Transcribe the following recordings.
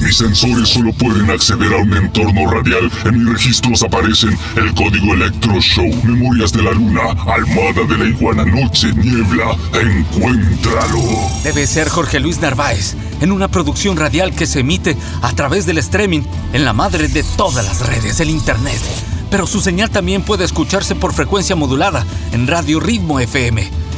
Mis sensores solo pueden acceder a un entorno radial. En mis registros aparecen el código Electro Show, Memorias de la Luna, Almada de la Iguana, Noche, Niebla. Encuéntralo. Debe ser Jorge Luis Narváez, en una producción radial que se emite a través del streaming en la madre de todas las redes, el Internet. Pero su señal también puede escucharse por frecuencia modulada en Radio Ritmo FM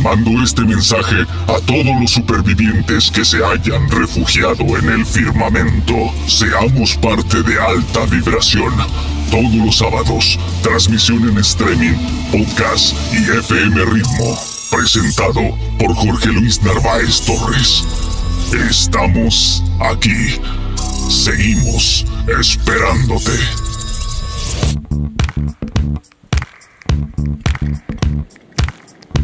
Mando este mensaje a todos los supervivientes que se hayan refugiado en el firmamento. Seamos parte de alta vibración. Todos los sábados, transmisión en streaming, podcast y FM Ritmo. Presentado por Jorge Luis Narváez Torres. Estamos aquí. Seguimos esperándote.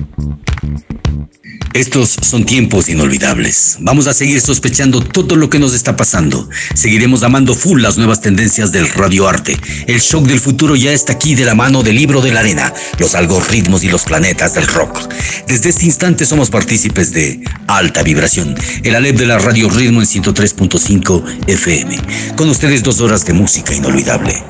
Thank you. Estos son tiempos inolvidables. Vamos a seguir sospechando todo lo que nos está pasando. Seguiremos amando full las nuevas tendencias del radioarte. El shock del futuro ya está aquí de la mano del libro de la arena, los algoritmos y los planetas del rock. Desde este instante somos partícipes de Alta Vibración, el Alep de la Radio Ritmo en 103.5 FM. Con ustedes dos horas de música inolvidable.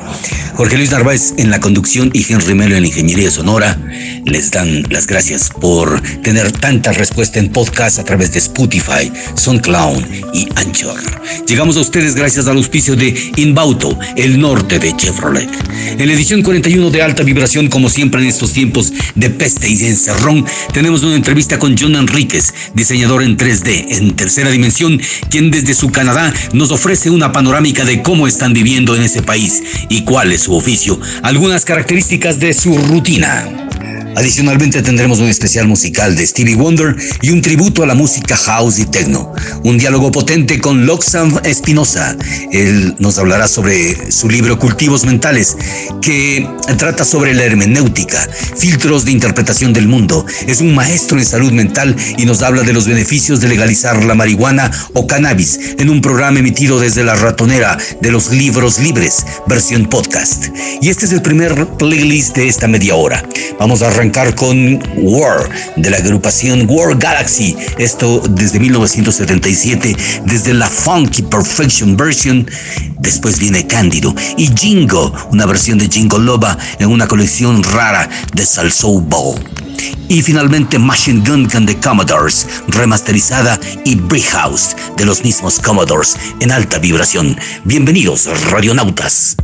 Jorge Luis Narváez en la conducción y Henry Melo en la ingeniería sonora les dan las gracias por tener tanta respuesta puesta en podcast a través de Spotify, SoundCloud y Anchor. Llegamos a ustedes gracias al auspicio de Inbauto, el norte de Chevrolet. En la edición 41 de Alta Vibración, como siempre en estos tiempos de peste y de encerrón, tenemos una entrevista con John Enríquez, diseñador en 3D, en tercera dimensión, quien desde su Canadá nos ofrece una panorámica de cómo están viviendo en ese país y cuál es su oficio, algunas características de su rutina. Adicionalmente tendremos un especial musical de Stevie Wonder y un tributo a la música house y techno. Un diálogo potente con Loxam Espinosa. Él nos hablará sobre su libro Cultivos Mentales, que trata sobre la hermenéutica, filtros de interpretación del mundo. Es un maestro en salud mental y nos habla de los beneficios de legalizar la marihuana o cannabis en un programa emitido desde la ratonera de los libros libres, versión podcast. Y este es el primer playlist de esta media hora. Vamos a arrancar con War, de la agrupación War Galaxy. Esto desde 1977, desde la Funky Perfection Version. Después viene Cándido y Jingo, una versión de Jingo Loba en una colección rara de Salsoul Ball. Y finalmente Machine Gun Can the Commodores, remasterizada, y House de los mismos Commodores en alta vibración. Bienvenidos, radionautas.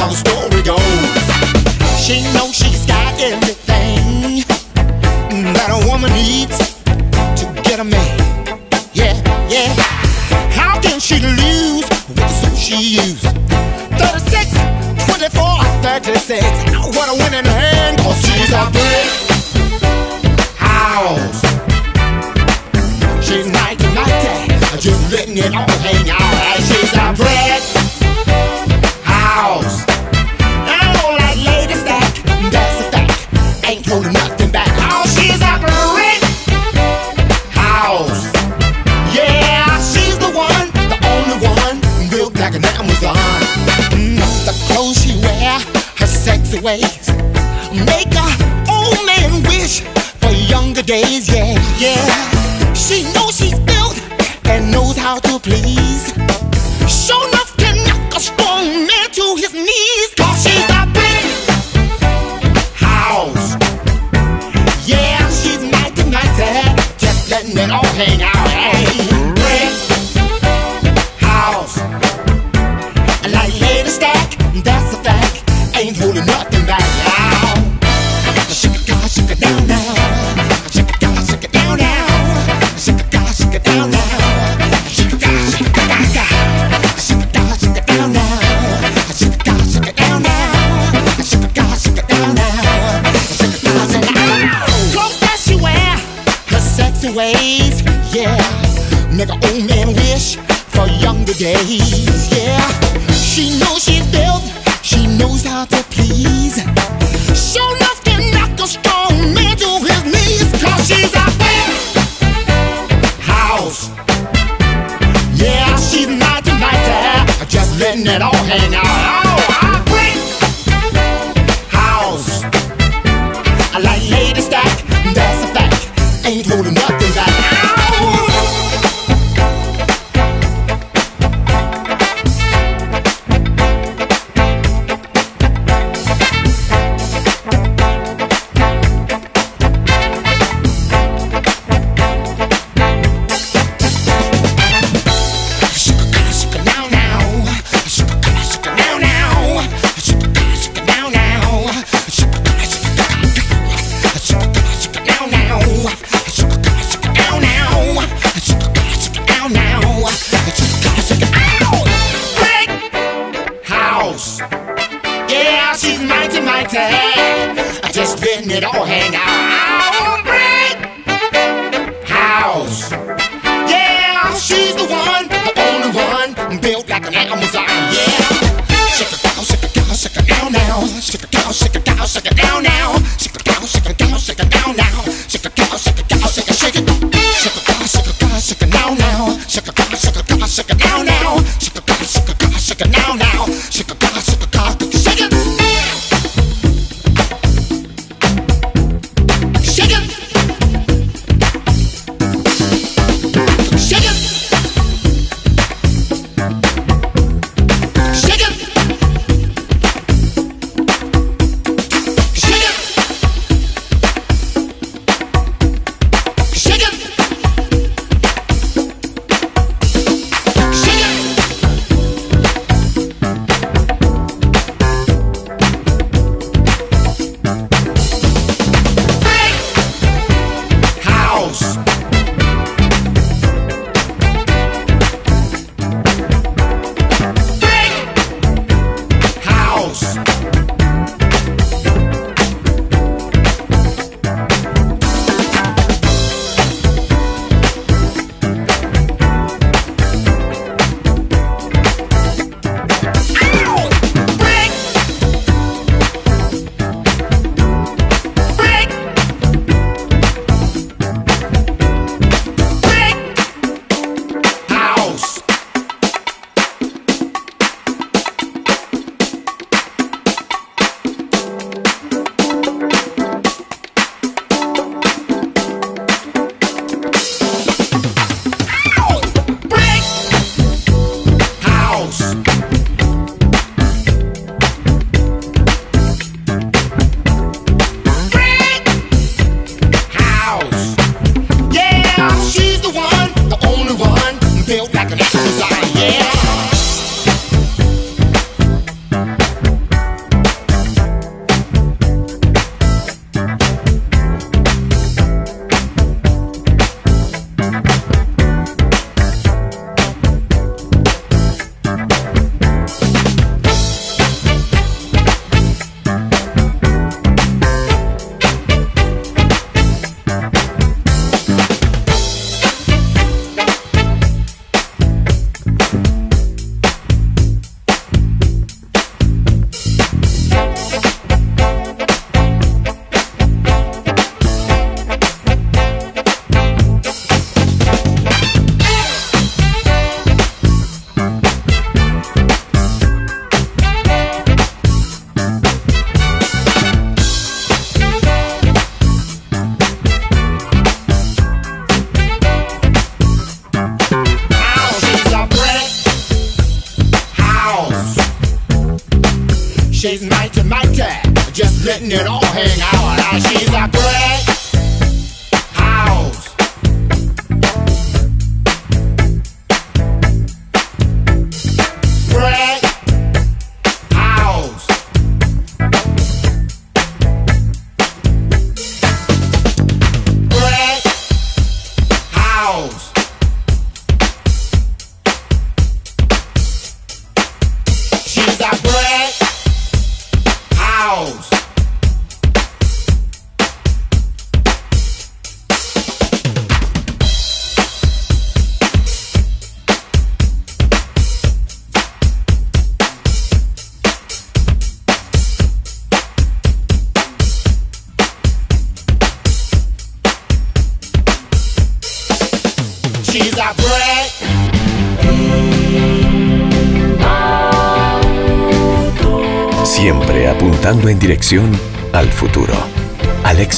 já nos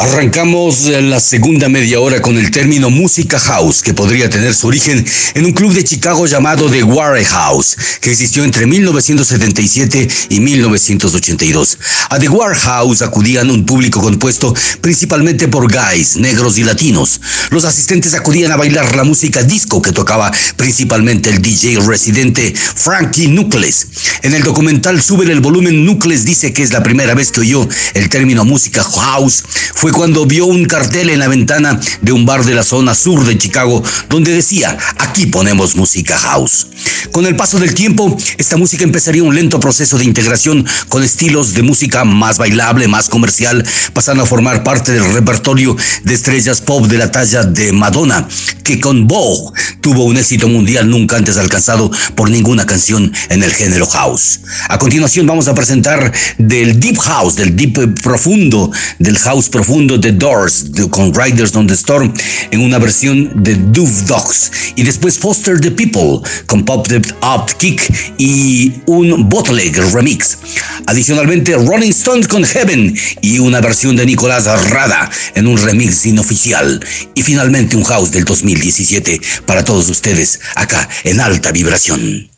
Arrancamos la segunda media hora con el término música house, que podría tener su origen en un club de Chicago llamado The Warehouse, que existió entre 1977 y 1982. A The Warehouse acudían un público compuesto principalmente por guys, negros y latinos. Los asistentes acudían a bailar la música disco que tocaba principalmente el DJ residente Frankie Nucles. En el documental Sube el volumen, Nucles dice que es la primera vez que oyó el término música house. Fue cuando vio un cartel en la ventana de un bar de la zona sur de Chicago donde decía, aquí ponemos música house. Con el paso del tiempo, esta música empezaría un lento proceso de integración con estilos de música más bailable, más comercial, pasando a formar parte del repertorio de estrellas pop de la talla de Madonna, que con Vogue tuvo un éxito mundial nunca antes alcanzado por ninguna canción en el género house. A continuación vamos a presentar del Deep House, del Deep Profundo, del House Profundo de Doors, con Riders on the Storm, en una versión de Dove Dogs. Y después Foster the People, con Pop the Up Kick y un Bootleg remix. Adicionalmente, Rolling Stones con Heaven y una versión de Nicolás Rada en un remix inoficial. Y finalmente un house del 2017 para todos ustedes acá en alta vibración.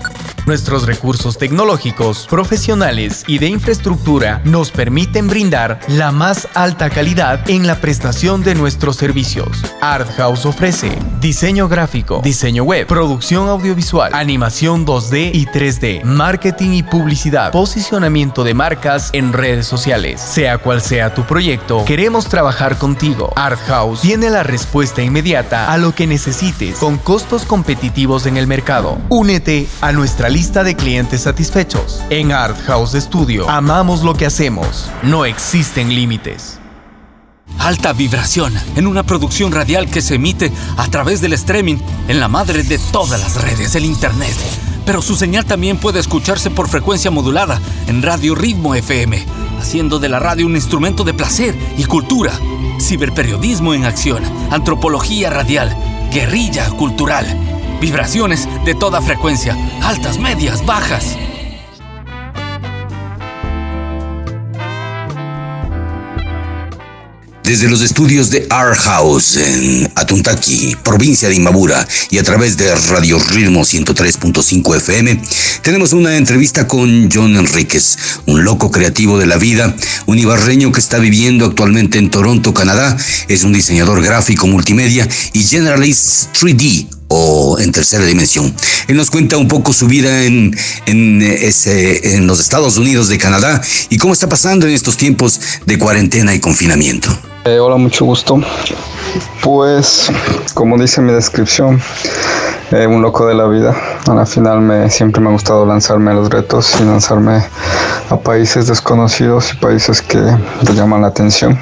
Nuestros recursos tecnológicos, profesionales y de infraestructura nos permiten brindar la más alta calidad en la prestación de nuestros servicios. Art House ofrece diseño gráfico, diseño web, producción audiovisual, animación 2D y 3D, marketing y publicidad, posicionamiento de marcas en redes sociales. Sea cual sea tu proyecto, queremos trabajar contigo. Art House tiene la respuesta inmediata a lo que necesites con costos competitivos en el mercado. Únete a nuestra lista de clientes satisfechos. En Art House Studio amamos lo que hacemos. No existen límites. Alta vibración en una producción radial que se emite a través del streaming en la madre de todas las redes, el Internet. Pero su señal también puede escucharse por frecuencia modulada en Radio Ritmo FM, haciendo de la radio un instrumento de placer y cultura. Ciberperiodismo en acción, antropología radial, guerrilla cultural Vibraciones de toda frecuencia, altas, medias, bajas. Desde los estudios de Art House en Atuntaki, provincia de Imabura, y a través de Radio Ritmo 103.5 FM, tenemos una entrevista con John Enríquez, un loco creativo de la vida, un ibarreño que está viviendo actualmente en Toronto, Canadá, es un diseñador gráfico multimedia y generalist 3D o en tercera dimensión. Él nos cuenta un poco su vida en, en, ese, en los Estados Unidos de Canadá y cómo está pasando en estos tiempos de cuarentena y confinamiento. Eh, hola, mucho gusto. Pues, como dice mi descripción, eh, un loco de la vida. Al final me, siempre me ha gustado lanzarme a los retos y lanzarme a países desconocidos y países que te llaman la atención.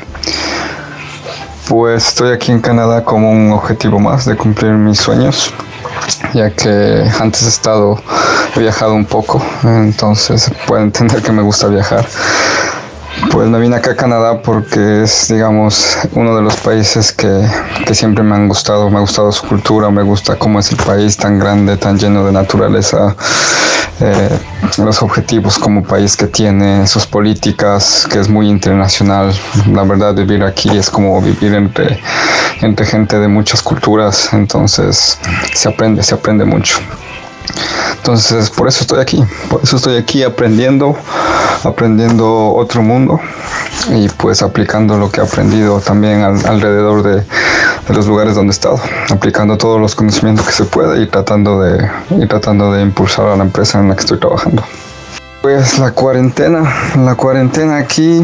Pues estoy aquí en Canadá como un objetivo más de cumplir mis sueños, ya que antes he estado, he viajado un poco, entonces puede entender que me gusta viajar. Pues me vine acá a Canadá porque es, digamos, uno de los países que, que, siempre me han gustado. Me ha gustado su cultura, me gusta cómo es el país tan grande, tan lleno de naturaleza, eh, los objetivos como país que tiene, sus políticas, que es muy internacional. La verdad, vivir aquí es como vivir entre, entre gente de muchas culturas, entonces se aprende, se aprende mucho. Entonces, por eso estoy aquí, por eso estoy aquí aprendiendo, aprendiendo otro mundo y pues aplicando lo que he aprendido también alrededor de, los lugares donde he estado, aplicando todos los conocimientos que se puede y tratando de, y tratando de impulsar a la empresa en la que estoy trabajando. Pues la cuarentena, la cuarentena aquí,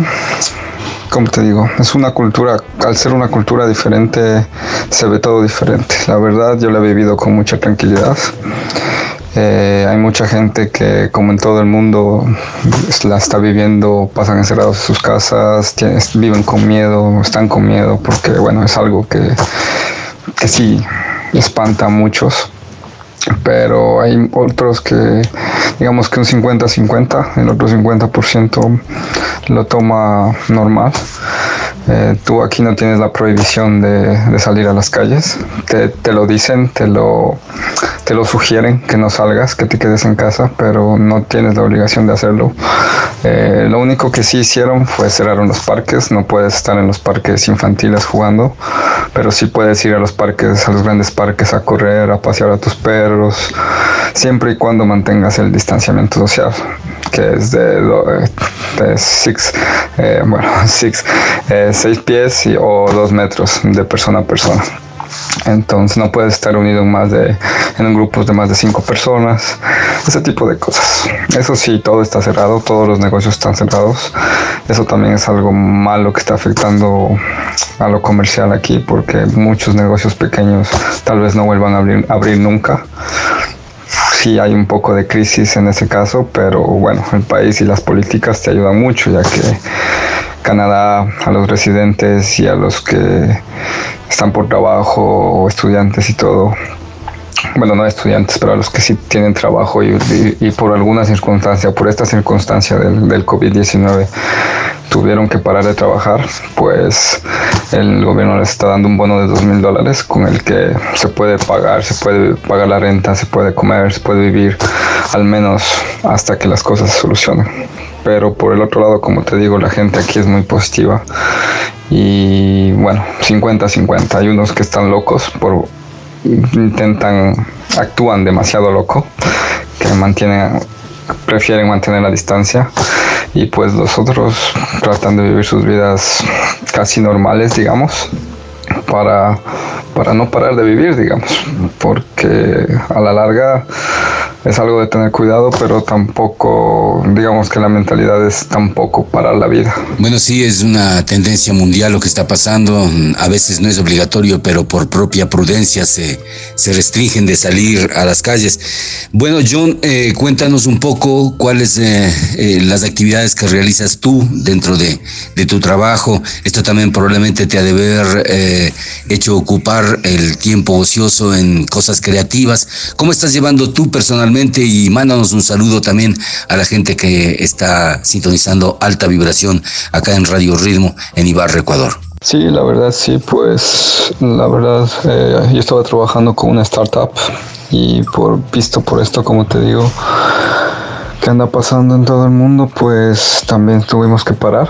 como te digo, es una cultura, al ser una cultura diferente, se ve todo diferente. La verdad, yo la he vivido con mucha tranquilidad. Eh, hay mucha gente que, como en todo el mundo, la está viviendo, pasan encerrados en sus casas, viven con miedo, están con miedo, porque bueno, es algo que, que sí espanta a muchos. Pero hay otros que, digamos que un 50-50, el otro 50% lo toma normal. Eh, tú aquí no tienes la prohibición de, salir a las calles. Te, te, lo dicen, te lo, te lo sugieren que no salgas, que te quedes en casa, pero no tienes la obligación de hacerlo. Eh, lo único que sí hicieron fue cerrar los parques. No puedes estar en los parques infantiles jugando, pero sí puedes ir a los parques, a los grandes parques a correr, a pasear a tus perros, siempre y cuando mantengas el distanciamiento social, que es de, de six, eh, bueno, six, eh, seis pies o dos metros de persona a persona. Entonces no puedes estar unido en más de en grupos de más de cinco personas, ese tipo de cosas. Eso sí, todo está cerrado, todos los negocios están cerrados. Eso también es algo malo que está afectando a lo comercial aquí, porque muchos negocios pequeños tal vez no vuelvan a abrir, abrir nunca. Sí hay un poco de crisis en ese caso, pero bueno, el país y las políticas te ayudan mucho, ya que Canadá a los residentes y a los que están por trabajo o estudiantes y todo. Bueno, no estudiantes, pero a los que sí tienen trabajo y, por alguna circunstancia, por esta circunstancia del, del COVID-19, tuvieron que parar de trabajar, pues el gobierno les está dando un bono de dos mil dólares con el que se puede pagar, se puede pagar la renta, se puede comer, se puede vivir, al menos hasta que las cosas se solucionen. Pero por el otro lado, como te digo, la gente aquí es muy positiva y bueno, 50-50. Hay unos que están locos, por, intentan, actúan demasiado loco, que mantienen, prefieren mantener la distancia y pues los otros tratan de vivir sus vidas casi normales, digamos, para, para no parar de vivir, digamos, porque a la larga es algo de tener cuidado, pero tampoco, digamos que la mentalidad es tampoco para la vida. Bueno, sí, es una tendencia mundial lo que está pasando. A veces no es obligatorio, pero por propia prudencia se, se restringen de salir a las calles. Bueno, John, eh, cuéntanos un poco cuáles eh, eh, las actividades que realizas tú dentro de, de, tu trabajo. Esto también probablemente te ha de haber hecho ocupar el tiempo ocioso en cosas creativas. ¿Cómo estás llevando tú personalmente? Y mándanos un saludo también a la gente que está sintonizando alta vibración acá en Radio Ritmo en Ibarra, Ecuador. Sí, la verdad sí, pues la verdad eh, yo estaba trabajando con una startup y por visto por esto, como te digo, que anda pasando en todo el mundo, pues también tuvimos que parar.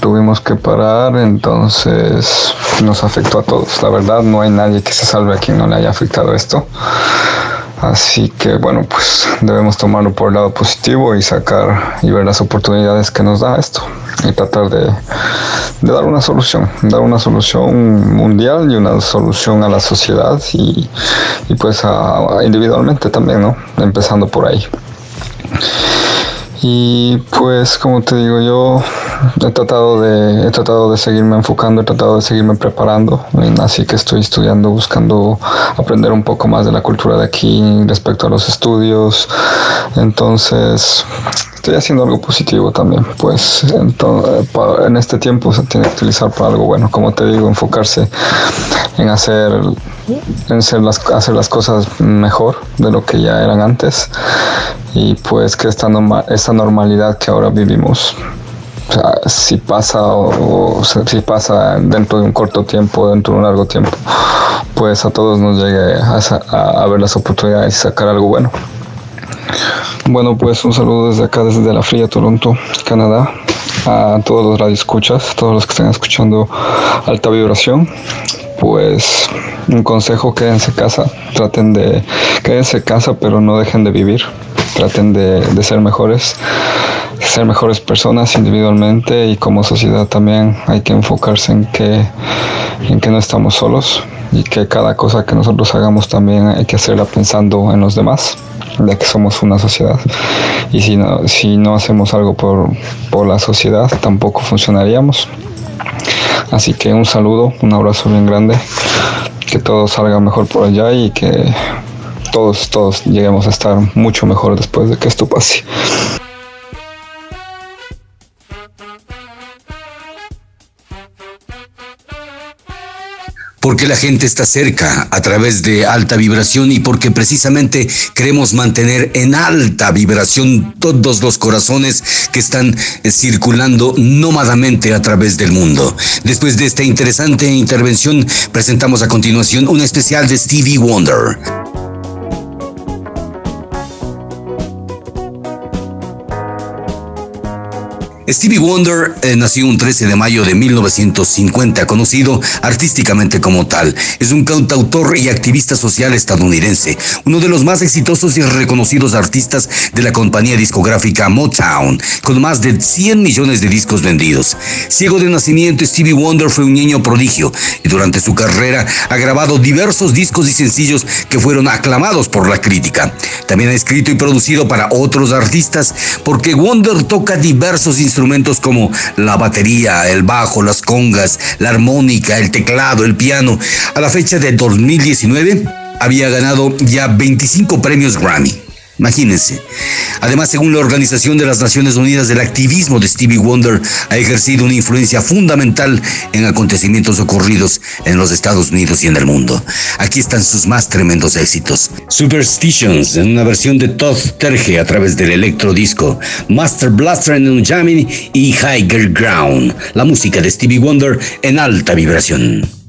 Tuvimos que parar, entonces nos afectó a todos. La verdad, no hay nadie que se salve a quien no le haya afectado esto. Así que bueno, pues debemos tomarlo por el lado positivo y sacar y ver las oportunidades que nos da esto y tratar de, dar una solución, dar una solución mundial y una solución a la sociedad y, pues individualmente también, ¿no? Empezando por ahí. Y pues como te digo, yo he tratado de, he tratado de seguirme enfocando, he tratado de seguirme preparando, así que estoy estudiando, buscando aprender un poco más de la cultura de aquí respecto a los estudios. Entonces, estoy haciendo algo positivo también, pues en este tiempo se tiene que utilizar para algo bueno, como te digo, enfocarse en hacer, en las, hacer las cosas mejor de lo que ya eran antes y pues que esta, esta normalidad que ahora vivimos si pasa o, si pasa dentro de un corto tiempo, dentro de un largo tiempo, pues a todos nos llegue a, ver las oportunidades y sacar algo bueno. Bueno, pues un saludo desde acá, desde la fría Toronto, Canadá, a todos los radioescuchas, todos los que estén escuchando alta vibración. Pues un consejo, quédense casa, traten de, quédense casa, pero no dejen de vivir. Traten de, ser mejores, ser mejores personas individualmente y como sociedad también. Hay que enfocarse en que, en que no estamos solos y que cada cosa que nosotros hagamos también hay que hacerla pensando en los demás, ya que somos una sociedad. Y si no, si no hacemos algo por, por la sociedad, tampoco funcionaríamos. Así que un saludo, un abrazo bien grande, que todo salga mejor por allá y que todos, todos lleguemos a estar mucho mejor después de que esto pase. Porque la gente está cerca a través de alta vibración y porque precisamente queremos mantener en alta vibración todos los corazones que están eh, circulando nómadamente a través del mundo. Después de esta interesante intervención, presentamos a continuación un especial de Stevie Wonder. Stevie Wonder eh, nació un 13 de mayo de 1950, conocido artísticamente como tal. Es un cantautor y activista social estadounidense, uno de los más exitosos y reconocidos artistas de la compañía discográfica Motown, con más de 100 millones de discos vendidos. Ciego de nacimiento, Stevie Wonder fue un niño prodigio y durante su carrera ha grabado diversos discos y sencillos que fueron aclamados por la crítica. También ha escrito y producido para otros artistas porque Wonder toca diversos instrumentos como la batería, el bajo, las congas, la armónica, el teclado, el piano. A la fecha de 2019 había ganado ya 25 premios Grammy. Imagínense. Además, según la Organización de las Naciones Unidas, el activismo de Stevie Wonder ha ejercido una influencia fundamental en acontecimientos ocurridos en los Estados Unidos y en el mundo. Aquí están sus más tremendos éxitos. Superstitions, en una versión de Todd Terje a través del electro disco, Master Blaster en un jamming y Higher Ground, la música de Stevie Wonder en alta vibración.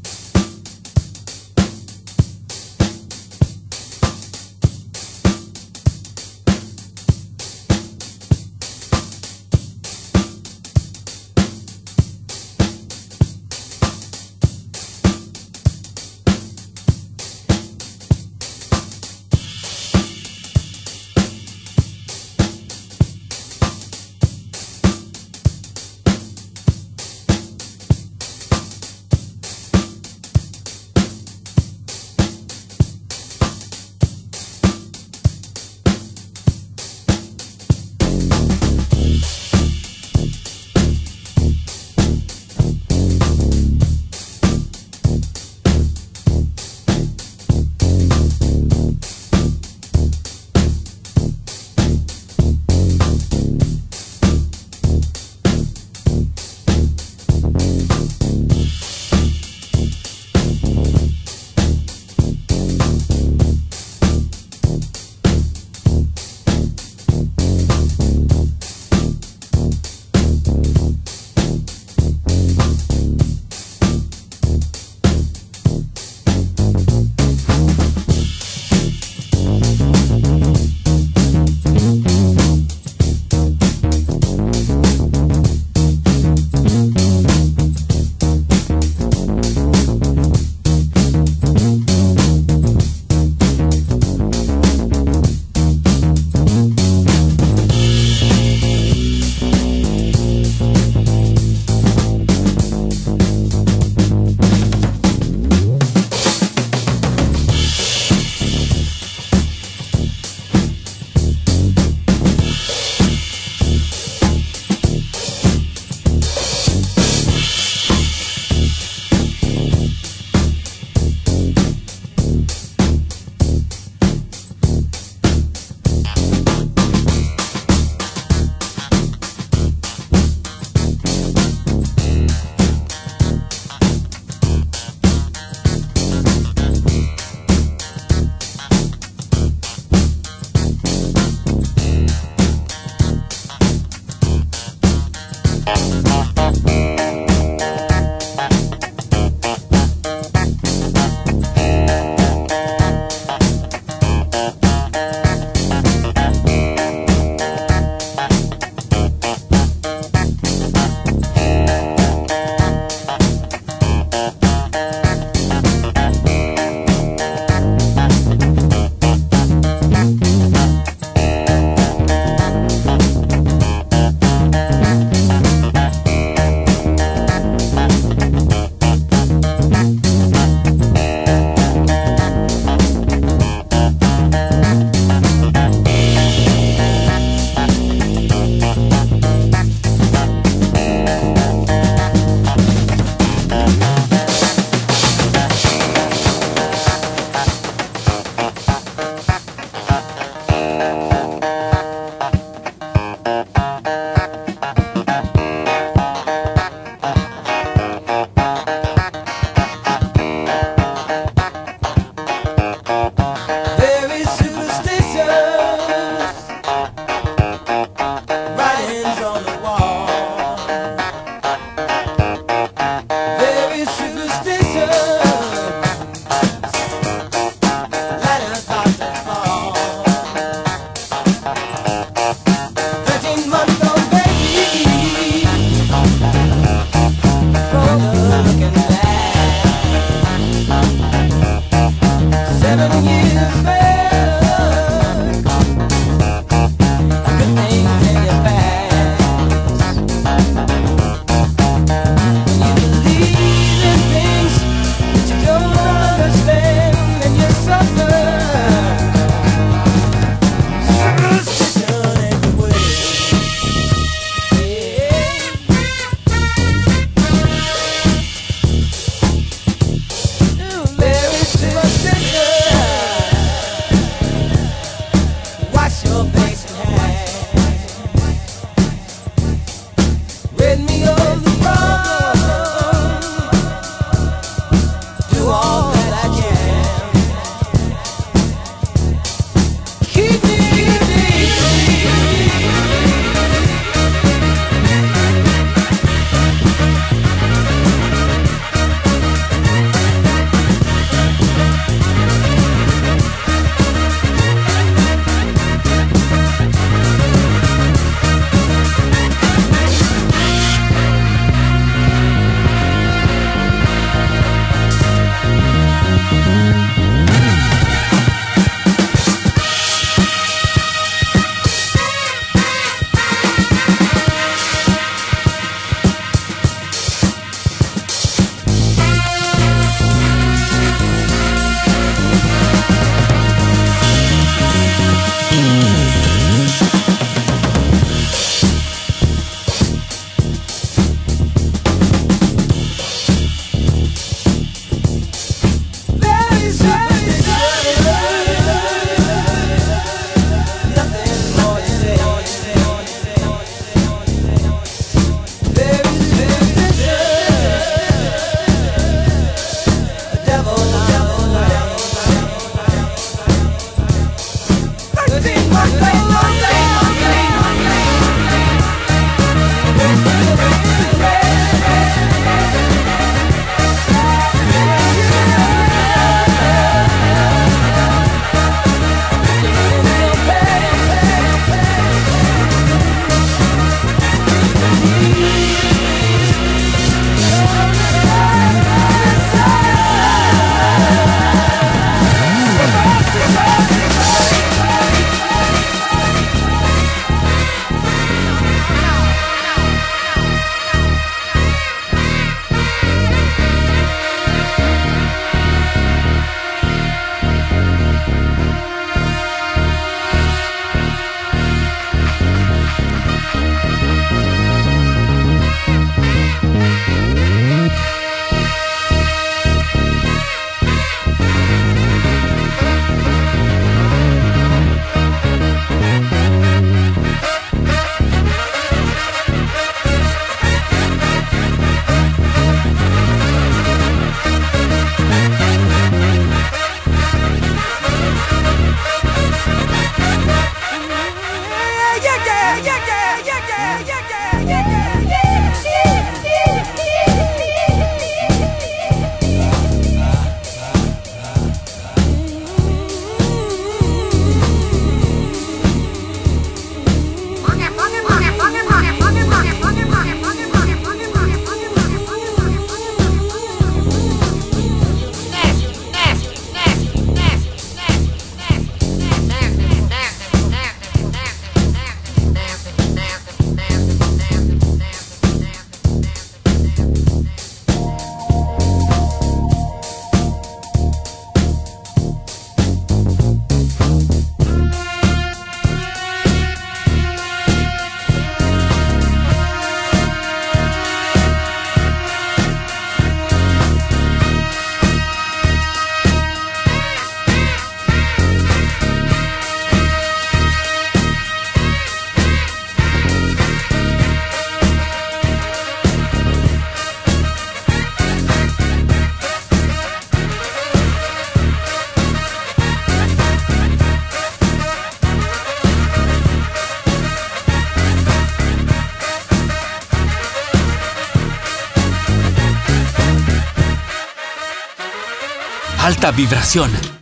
Vibración.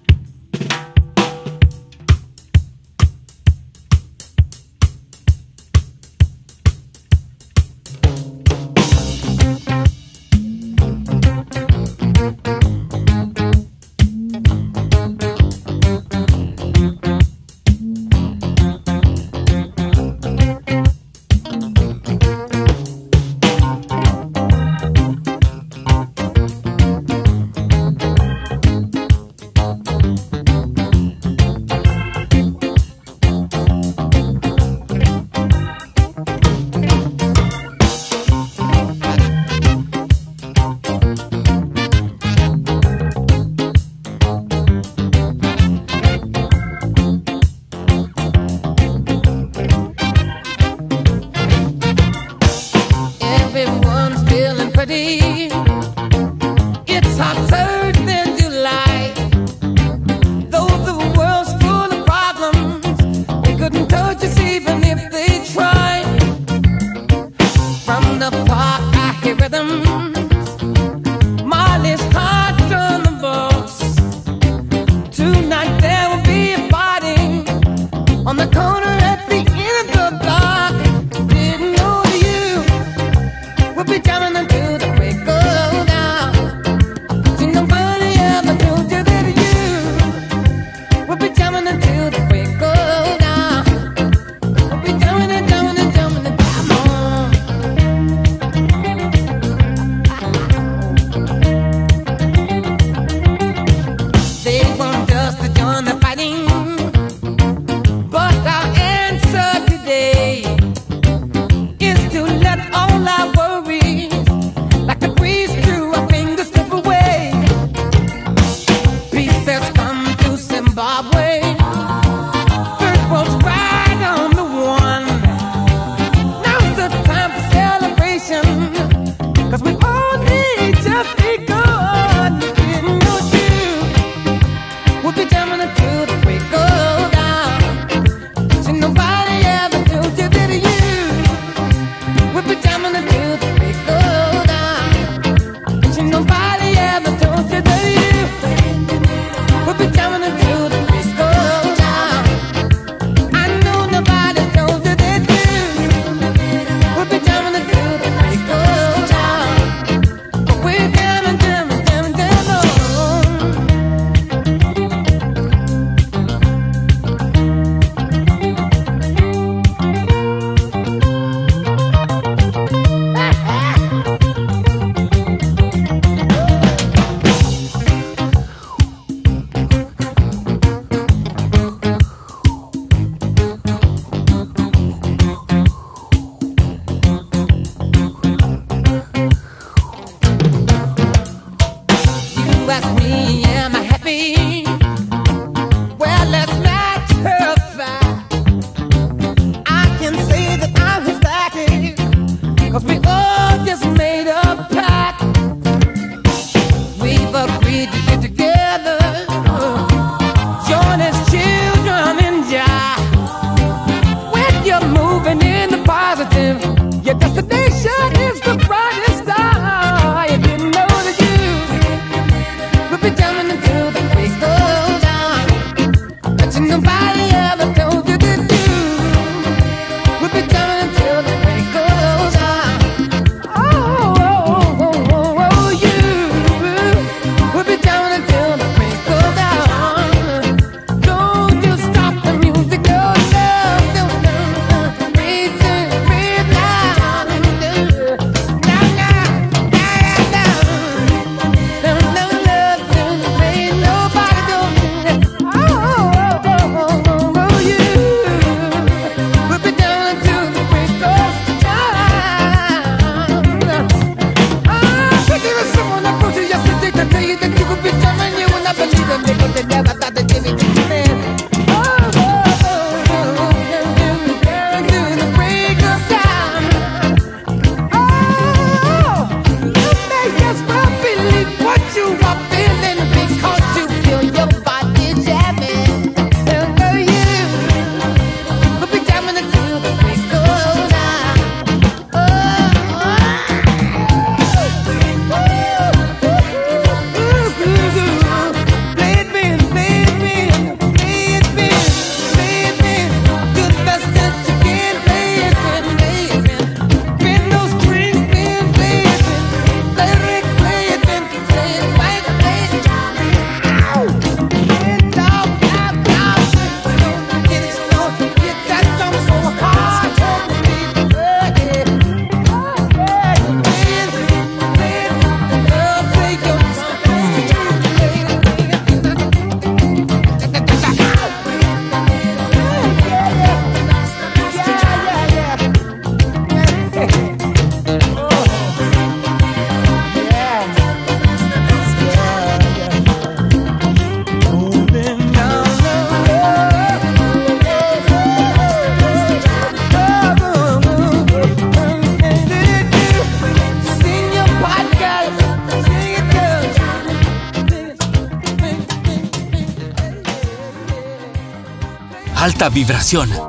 Alta vibración.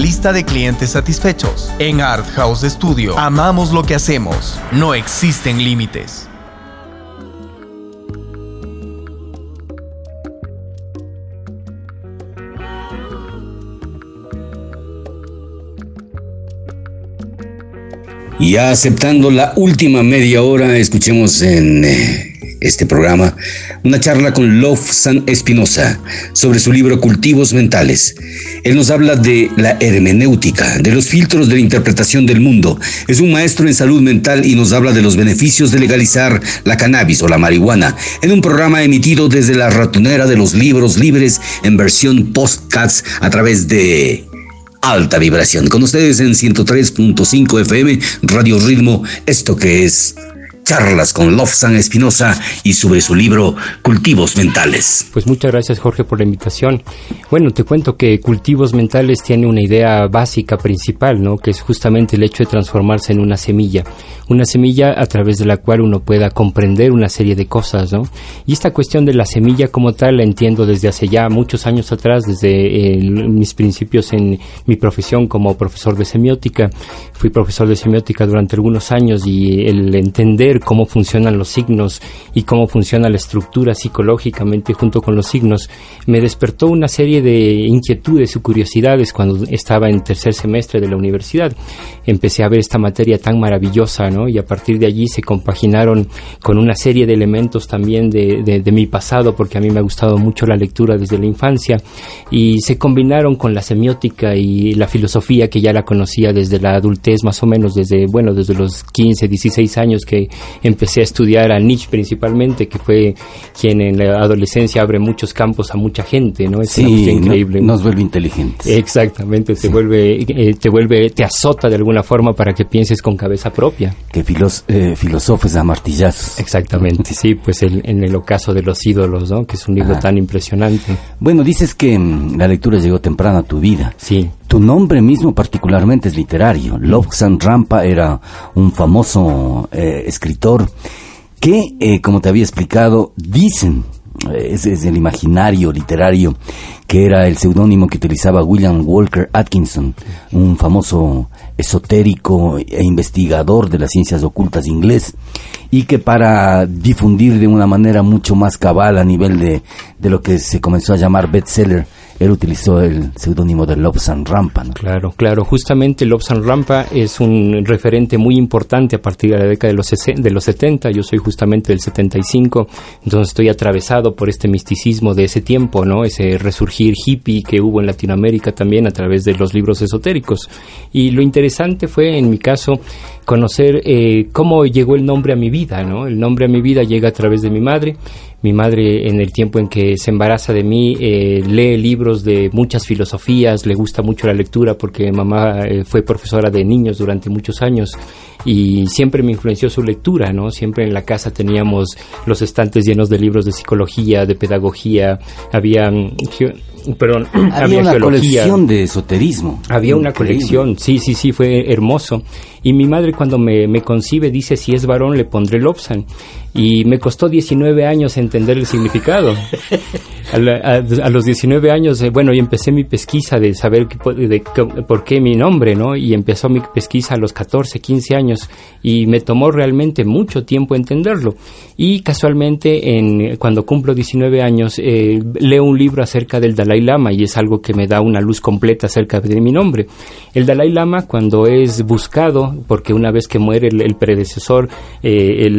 lista de clientes satisfechos. En Art House Studio amamos lo que hacemos. No existen límites. Ya aceptando la última media hora, escuchemos en eh, este programa una charla con Love San Espinosa sobre su libro Cultivos Mentales. Él nos habla de la hermenéutica, de los filtros de la interpretación del mundo. Es un maestro en salud mental y nos habla de los beneficios de legalizar la cannabis o la marihuana en un programa emitido desde la ratonera de los libros libres en versión postcats a través de alta vibración. Con ustedes en 103.5 FM, Radio Ritmo, esto que es charlas con Lofsan Espinosa y sobre su libro Cultivos Mentales. Pues muchas gracias Jorge por la invitación. Bueno, te cuento que Cultivos Mentales tiene una idea básica principal, ¿no? Que es justamente el hecho de transformarse en una semilla, una semilla a través de la cual uno pueda comprender una serie de cosas, ¿no? Y esta cuestión de la semilla como tal la entiendo desde hace ya muchos años atrás, desde eh, mis principios en mi profesión como profesor de semiótica. Fui profesor de semiótica durante algunos años y el entender cómo funcionan los signos y cómo funciona la estructura psicológicamente junto con los signos, me despertó una serie de inquietudes y curiosidades cuando estaba en tercer semestre de la universidad. Empecé a ver esta materia tan maravillosa, ¿no? Y a partir de allí se compaginaron con una serie de elementos también de, de mi pasado, porque a mí me ha gustado mucho la lectura desde la infancia, y se combinaron con la semiótica y la filosofía que ya la conocía desde la adultez, más o menos desde, bueno, desde los 15, 16 años que empecé a estudiar a Nietzsche principalmente, que fue quien en la adolescencia abre muchos campos a mucha gente, ¿no? Es increíble. nos vuelve inteligentes. Exactamente, te vuelve, eh, te vuelve, te azota de alguna forma para que pienses con cabeza propia. Que filos, eh, filosofes a martillazos. Exactamente, sí, pues en el ocaso de los ídolos, ¿no? Que es un libro tan impresionante. Bueno, dices que mm, la lectura llegó temprano a tu vida. Sí. Tu nombre mismo particularmente es literario. Lobsang Rampa era un famoso eh, escritor que, eh, como te había explicado, dicen, eh, es, es, el imaginario literario, que era el seudónimo que utilizaba William Walker Atkinson, un famoso esotérico e investigador de las ciencias ocultas inglés, y que para difundir de una manera mucho más cabal a nivel de, de lo que se comenzó a llamar bestseller, él utilizó el seudónimo de Lobsan Rampa. Claro, claro. Justamente Lobsan Rampa es un referente muy importante a partir de la década de los, de los 70. Yo soy justamente del 75, entonces estoy atravesado por este misticismo de ese tiempo, ¿no? Ese resurgir hippie que hubo en Latinoamérica también a través de los libros esotéricos. Y lo interesante fue, en mi caso, conocer eh, cómo llegó el nombre a mi vida, ¿no? El nombre a mi vida llega a través de mi madre mi madre en el tiempo en que se embaraza de mí eh, lee libros de muchas filosofías, le gusta mucho la lectura porque mamá eh, fue profesora de niños durante muchos años y siempre me influenció su lectura, ¿no? Siempre en la casa teníamos los estantes llenos de libros de psicología, de pedagogía, había perdón, había, una colección de esoterismo. Había una colección, sí, sí, sí, fue hermoso. Y mi madre cuando me, me concibe dice, si es varón le pondré Lobsan y me costó 19 años entender el significado. A, los 19 años, eh, bueno, y empecé mi pesquisa de saber de, por qué mi nombre, ¿no? Y empezó mi pesquisa a los 14, 15 años y me tomó realmente mucho tiempo entenderlo. Y casualmente, en, cuando cumplo 19 años, eh, leo un libro acerca del Dalai Lama y es algo que me da una luz completa acerca de mi nombre. El Dalai Lama, cuando es buscado, porque una una vez que muere el, predecesor, eh,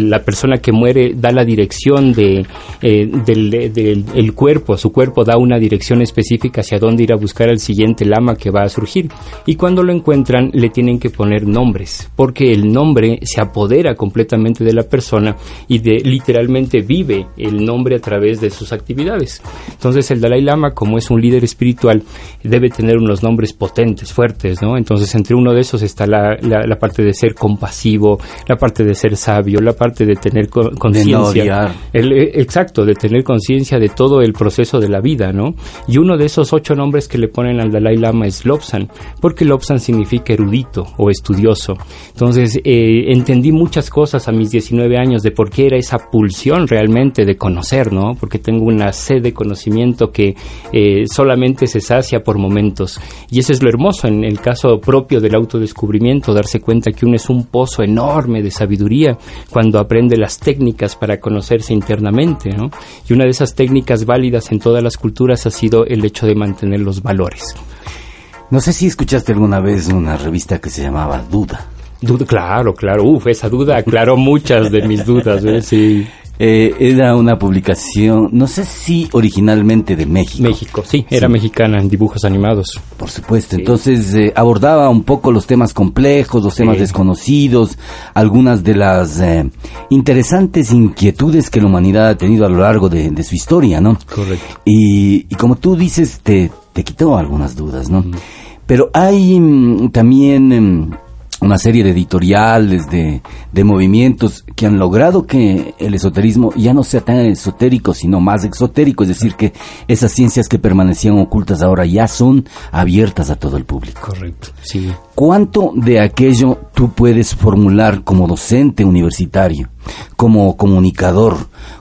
la persona que muere da la dirección de, eh, del, cuerpo, su cuerpo da una dirección específica hacia dónde ir a buscar al siguiente lama que va a surgir. Y cuando lo encuentran le tienen que poner nombres, porque el nombre se apodera completamente de la persona y de, literalmente vive el nombre a través de sus actividades. Entonces el Dalai Lama, como es un líder espiritual, debe tener unos nombres potentes, fuertes, ¿no? Entonces entre uno de esos está la, la, parte de ser compasivo, la parte de ser sabio, la parte de tener conciencia. Eh, exacto, de tener conciencia de todo el proceso de la vida, ¿no? Y uno de esos ocho nombres que le ponen al Dalai Lama es Lobsan, porque Lobsan significa erudito o estudioso. Entonces eh, entendí muchas cosas a mis 19 años de por qué era esa pulsión realmente de conocer, ¿no? Porque tengo una sed de conocimiento que eh, solamente se sacia por momentos. Y eso es lo hermoso en el caso propio del autodescubrimiento, darse cuenta que uno es un pozo enorme de sabiduría cuando aprende las técnicas para conocerse internamente, ¿no? Y una de esas técnicas válidas en todas las culturas ha sido el hecho de mantener los valores. No sé si escuchaste alguna vez una revista que se llamaba Duda. Duda, claro, claro. Uf, esa duda aclaró muchas de mis dudas, ¿eh? Sí. Eh, era una publicación, no sé si originalmente de México. México, sí, era mexicana en dibujos animados. Por supuesto, entonces eh, abordaba un poco los temas complejos, los temas desconocidos, algunas de las eh, interesantes inquietudes que la humanidad ha tenido a lo largo de, su historia, ¿no? Correcto. Y, como tú dices, te, te quitó algunas dudas, ¿no? Pero hay mm, también em, una serie de editoriales, de, de, movimientos que han logrado que el esoterismo ya no sea tan esotérico, sino más exotérico, es decir, que esas ciencias que permanecían ocultas ahora ya son abiertas a todo el público. Correcto, sí. ¿Cuánto de aquello tú puedes formular como docente universitario, como comunicador,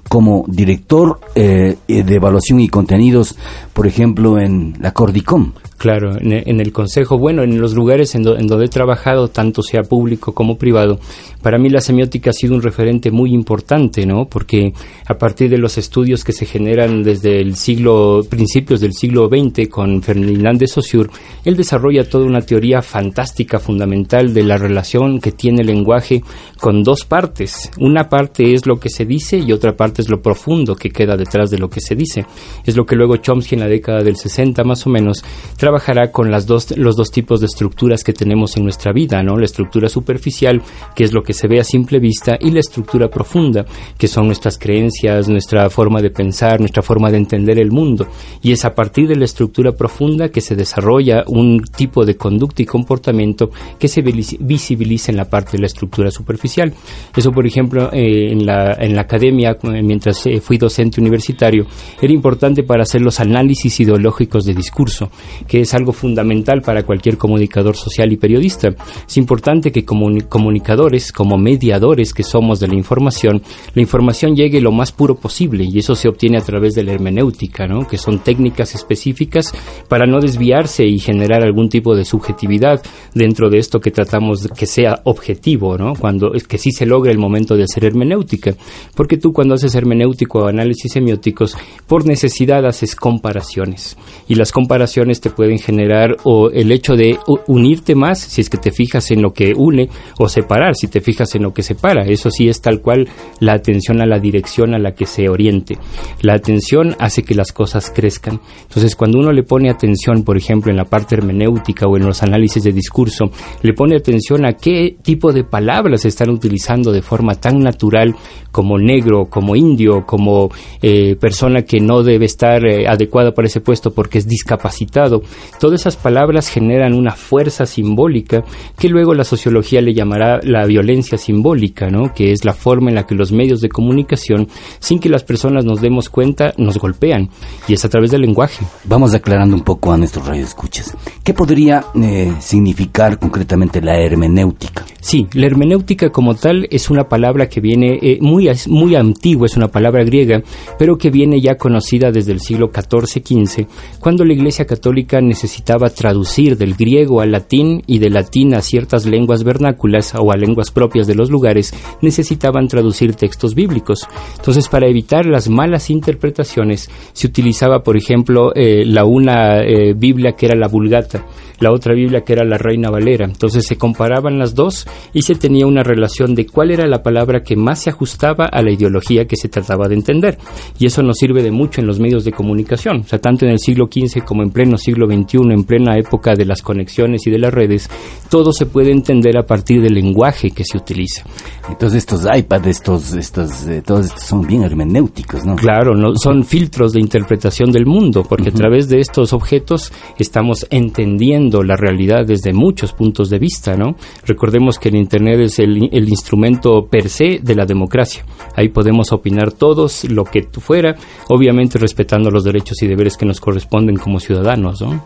como director eh, de evaluación y contenidos, por ejemplo, en la Cordicom? Claro, en, el consejo, bueno, en los lugares en, donde he trabajado, tanto sea público como privado, para mí la semiótica ha sido un referente muy importante, ¿no? Porque a partir de los estudios que se generan desde el siglo, principios del siglo XX con Ferdinand de Saussure, él desarrolla toda una teoría fantástica, fundamental de la relación que tiene el lenguaje con dos partes. Una parte es lo que se dice y otra parte es lo profundo que queda detrás de lo que se dice. Es lo que luego Chomsky en la década del 60 más o menos trabajará con las dos, los dos tipos de estructuras que tenemos en nuestra vida, ¿no? La estructura superficial, que es lo que se ve a simple vista, y la estructura profunda, que son nuestras creencias, nuestra forma de pensar, nuestra forma de entender el mundo. Y es a partir de la estructura profunda que se desarrolla un tipo de conducta y comportamiento que se visibiliza en la parte de la estructura superficial. Eso, por ejemplo, eh, en, la, en la academia, mientras eh, fui docente universitario, era importante para hacer los análisis ideológicos de discurso, que es algo fundamental para cualquier comunicador social y periodista. Es importante que como comunicadores, como mediadores que somos de la información, la información llegue lo más puro posible y eso se obtiene a través de la hermenéutica, ¿no? que son técnicas específicas para no desviarse y generar algún tipo de subjetividad dentro de esto que tratamos que sea objetivo, ¿no? cuando es que sí se logra el momento de hacer hermenéutica, porque tú cuando haces hermenéutico o análisis semióticos, por necesidad haces comparaciones y las comparaciones te pueden pueden generar o el hecho de unirte más si es que te fijas en lo que une o separar si te fijas en lo que separa. Eso sí es tal cual la atención a la dirección a la que se oriente. La atención hace que las cosas crezcan. Entonces cuando uno le pone atención, por ejemplo, en la parte hermenéutica o en los análisis de discurso, le pone atención a qué tipo de palabras están utilizando de forma tan natural como negro, como indio, como eh, persona que no debe estar eh, adecuada para ese puesto porque es discapacitado, Todas esas palabras generan una fuerza simbólica que luego la sociología le llamará la violencia simbólica, ¿no? que es la forma en la que los medios de comunicación, sin que las personas nos demos cuenta, nos golpean. Y es a través del lenguaje. Vamos aclarando un poco a nuestros radioescuchas. ¿Qué podría eh, significar concretamente la hermenéutica? Sí, la hermenéutica como tal es una palabra que viene eh, muy, muy antigua, es una palabra griega, pero que viene ya conocida desde el siglo XIV-XV, cuando la Iglesia Católica necesitaba traducir del griego al latín y del latín a ciertas lenguas vernáculas o a lenguas propias de los lugares, necesitaban traducir textos bíblicos. Entonces, para evitar las malas interpretaciones, se utilizaba, por ejemplo, eh, la una eh, Biblia que era la Vulgata. La otra Biblia que era la Reina Valera. Entonces se comparaban las dos y se tenía una relación de cuál era la palabra que más se ajustaba a la ideología que se trataba de entender. Y eso nos sirve de mucho en los medios de comunicación. O sea, tanto en el siglo XV como en pleno siglo XXI, en plena época de las conexiones y de las redes, todo se puede entender a partir del lenguaje que se utiliza. Entonces estos iPads, estos, estos, eh, todos estos son bien hermenéuticos, ¿no? Claro, no, son filtros de interpretación del mundo, porque a través de estos objetos estamos entendiendo la realidad desde muchos puntos de vista, ¿no? Recordemos que el Internet es el, instrumento per se de la democracia. Ahí podemos opinar todos lo que fuera, obviamente respetando los derechos y deberes que nos corresponden como ciudadanos, ¿no?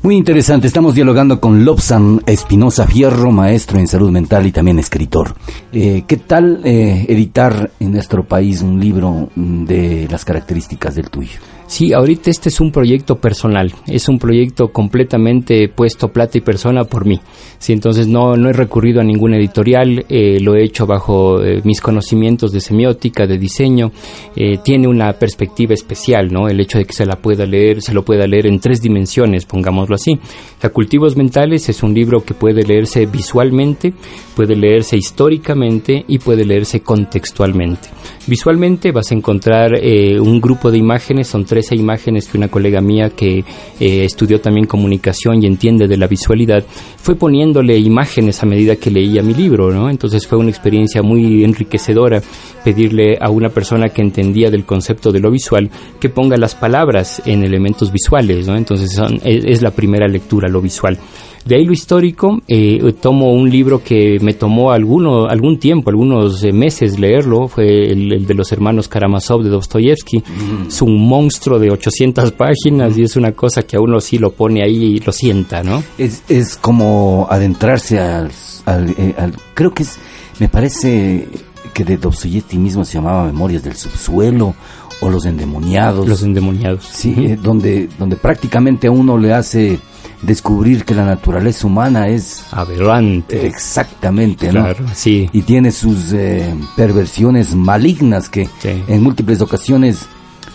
Muy interesante, estamos dialogando con Lobsan Espinosa Fierro, maestro en salud mental y también escritor. Eh, ¿Qué tal eh, editar en nuestro país un libro mm, de las características del tuyo? Sí, ahorita este es un proyecto personal, es un proyecto completamente puesto plata y persona por mí. Sí, entonces no, no he recurrido a ningún editorial, eh, lo he hecho bajo eh, mis conocimientos de semiótica, de diseño. Eh, tiene una perspectiva especial, ¿no? El hecho de que se la pueda leer, se lo pueda leer en tres dimensiones, pongámoslo así. O Cultivos Mentales es un libro que puede leerse visualmente, puede leerse históricamente y puede leerse contextualmente. Visualmente vas a encontrar un grupo de imágenes, son 13 imágenes que una colega mía que estudió también comunicación y entiende de la visualidad fue poniendo imágenes a medida que leía mi libro, ¿no? Entonces fue una experiencia muy enriquecedora pedirle a una persona que entendía del concepto de lo visual que ponga las palabras en elementos visuales, ¿no? Entonces es la primera lectura, lo visual. De ahí lo histórico, eh, tomo un libro que me tomó alguno, algún tiempo, algunos eh, meses leerlo, fue el, de los hermanos Karamazov de Dostoyevsky. Mm. Es un monstruo de 800 páginas y es una cosa que a uno sí lo pone ahí y lo sienta, ¿no? Es, es como adentrarse al, eh, al, Creo que es, me parece que de Dostoyevsky mismo se llamaba Memorias del Subsuelo o Los Endemoniados. Los Endemoniados. Sí, donde, donde prácticamente a uno le hace descubrir que la naturaleza humana es aberrante. Exactamente, ¿no? sí. Y tiene sus eh, perversiones malignas que en múltiples ocasiones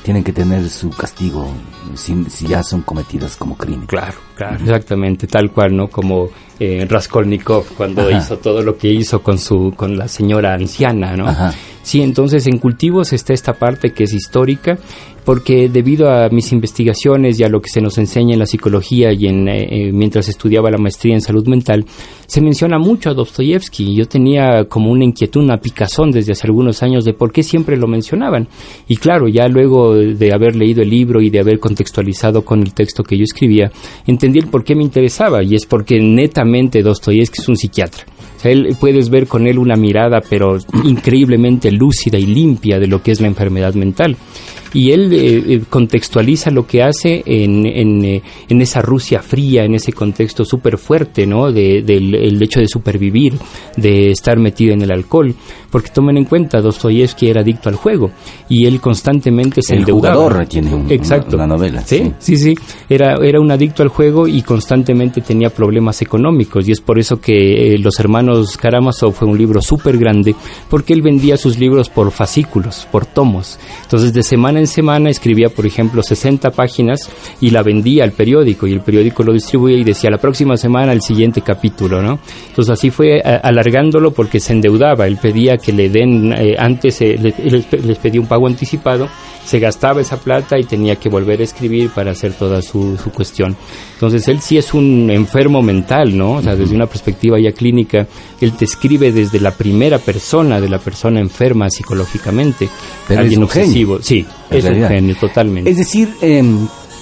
tienen que tener su castigo si, ya son cometidas como crimen. Claro, claro, exactamente, tal cual, ¿no? Como eh, Raskolnikov cuando hizo todo lo que hizo con su con la señora anciana, ¿no? Sí, entonces en cultivos está esta parte que es histórica porque debido a mis investigaciones y a lo que se nos enseña en la psicología y en, eh, eh, mientras estudiaba la maestría en salud mental, se menciona mucho a Dostoyevsky. Yo tenía como una inquietud, una picazón desde hace algunos años de por qué siempre lo mencionaban. Y claro, ya luego de haber leído el libro y de haber contextualizado con el texto que yo escribía, entendí el por qué me interesaba y es porque netamente Dostoyevsky es un psiquiatra. O sea, él, puedes ver con él una mirada pero increíblemente lúcida y limpia de lo que es la enfermedad mental y él eh, eh, contextualiza lo que hace en, en, eh, en, esa Rusia fría, en ese contexto súper fuerte, ¿no? De, del el hecho de supervivir, de estar metido en el alcohol, porque tomen en cuenta, Dostoyevsky era adicto al juego y él constantemente se el endeudaba. jugador tiene un, Exacto. Una, novela. ¿Sí? sí, sí, Era, era un adicto al juego y constantemente tenía problemas económicos y es por eso que Los Hermanos Karamazov fue un libro súper grande porque él vendía sus libros por fascículos, por tomos. Entonces de semana en semana escribía, por ejemplo, 60 páginas y la vendía al periódico y el periódico lo distribuía y decía la próxima semana el siguiente capítulo, ¿no? Entonces así fue alargándolo porque se endeudaba, él pedía que le den, eh, antes eh, les, pedía un pago anticipado, se gastaba esa plata y tenía que volver a escribir para hacer toda su, su cuestión. Entonces él sí es un enfermo mental, ¿no? O sea, desde una perspectiva ya clínica, él te escribe desde la primera persona, de la persona enferma psicológicamente. Pero alguien obsesivo. Sí, es un genio, totalmente. Es decir, eh,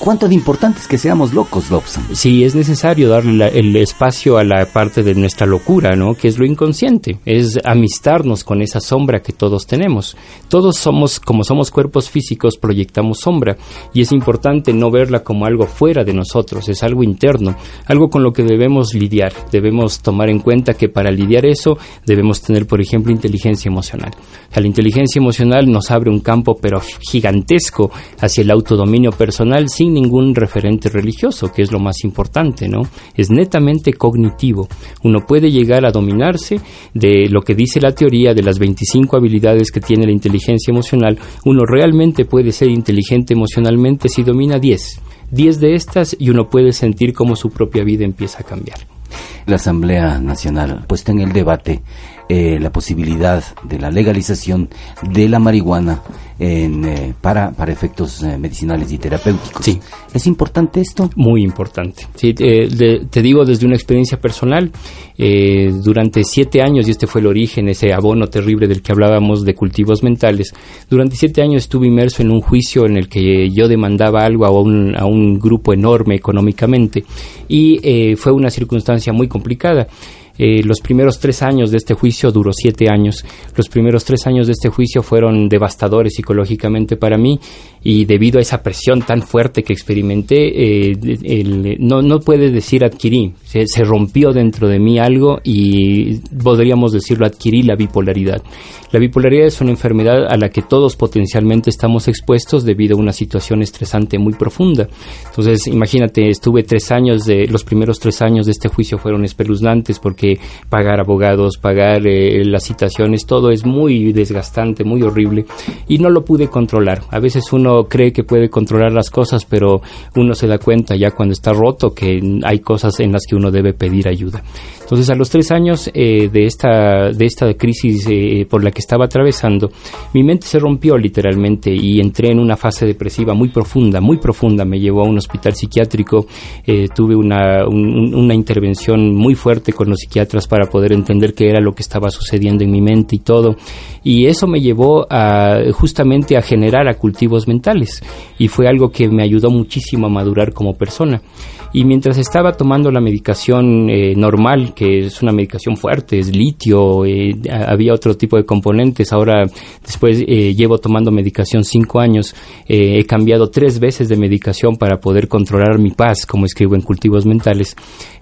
¿Cuánto de importante es que seamos locos, Dobson? Sí, es necesario darle el espacio a la parte de nuestra locura, ¿no? Que es lo inconsciente, es amistarnos con esa sombra que todos tenemos. Todos somos, como somos cuerpos físicos, proyectamos sombra y es importante no verla como algo fuera de nosotros, es algo interno, algo con lo que debemos lidiar. Debemos tomar en cuenta que para lidiar eso debemos tener, por ejemplo, inteligencia emocional. la inteligencia emocional nos abre un campo pero gigantesco hacia el autodominio personal sin ningún referente religioso, que es lo más importante, ¿no? Es netamente cognitivo. Uno puede llegar a dominarse de lo que dice la teoría de las 25 habilidades que tiene la inteligencia emocional. Uno realmente puede ser inteligente emocionalmente si domina 10 10 de estas y uno puede sentir cómo su propia vida empieza a cambiar. La Asamblea Nacional puesta en el debate eh, la posibilidad de la legalización de la marihuana en, eh, para, para efectos eh, medicinales y terapéuticos. Sí. ¿Es importante esto? Muy importante. Sí, te digo desde una experiencia personal, durante siete años, y este fue el origen, ese abono terrible del que hablábamos de cultivos mentales, durante siete años estuve inmerso en un juicio en el que yo demandaba algo a un, a un grupo enorme económicamente y fue una circunstancia muy complicada. Eh, los primeros tres años de este juicio duró siete años. Los primeros tres años de este juicio fueron devastadores psicológicamente para mí y debido a esa presión tan fuerte que experimenté, eh, no, no puede decir adquirí, se, se, rompió dentro de mí algo y podríamos decirlo adquirí la bipolaridad. La bipolaridad es una enfermedad a la que todos potencialmente estamos expuestos debido a una situación estresante muy profunda. Entonces, imagínate, estuve tres años de, los primeros tres años de este juicio fueron espeluznantes porque pagar abogados, pagar eh, las citaciones, todo es muy desgastante, muy horrible y no lo pude controlar. A veces uno cree que puede controlar las cosas, pero uno se da cuenta ya cuando está roto que hay cosas en las que uno debe pedir ayuda. Entonces, a los tres años eh, de, esta, de esta crisis eh, por la que estaba atravesando, mi mente se rompió literalmente y entré en una fase depresiva muy profunda, muy profunda. Me llevó a un hospital psiquiátrico, eh, tuve una, una intervención muy fuerte con los psiquiatras para poder entender qué era lo que estaba sucediendo en mi mente y todo. Y eso me llevó justamente a generar a cultivos mentales y fue algo que me ayudó muchísimo a madurar como persona. Y mientras estaba tomando la medicación eh, normal, que es una medicación fuerte, es litio, eh, había otro tipo de componentes, ahora después eh, llevo tomando medicación cinco años, he cambiado tres veces de medicación para poder controlar mi paz, como escribo en Cultivos Mentales,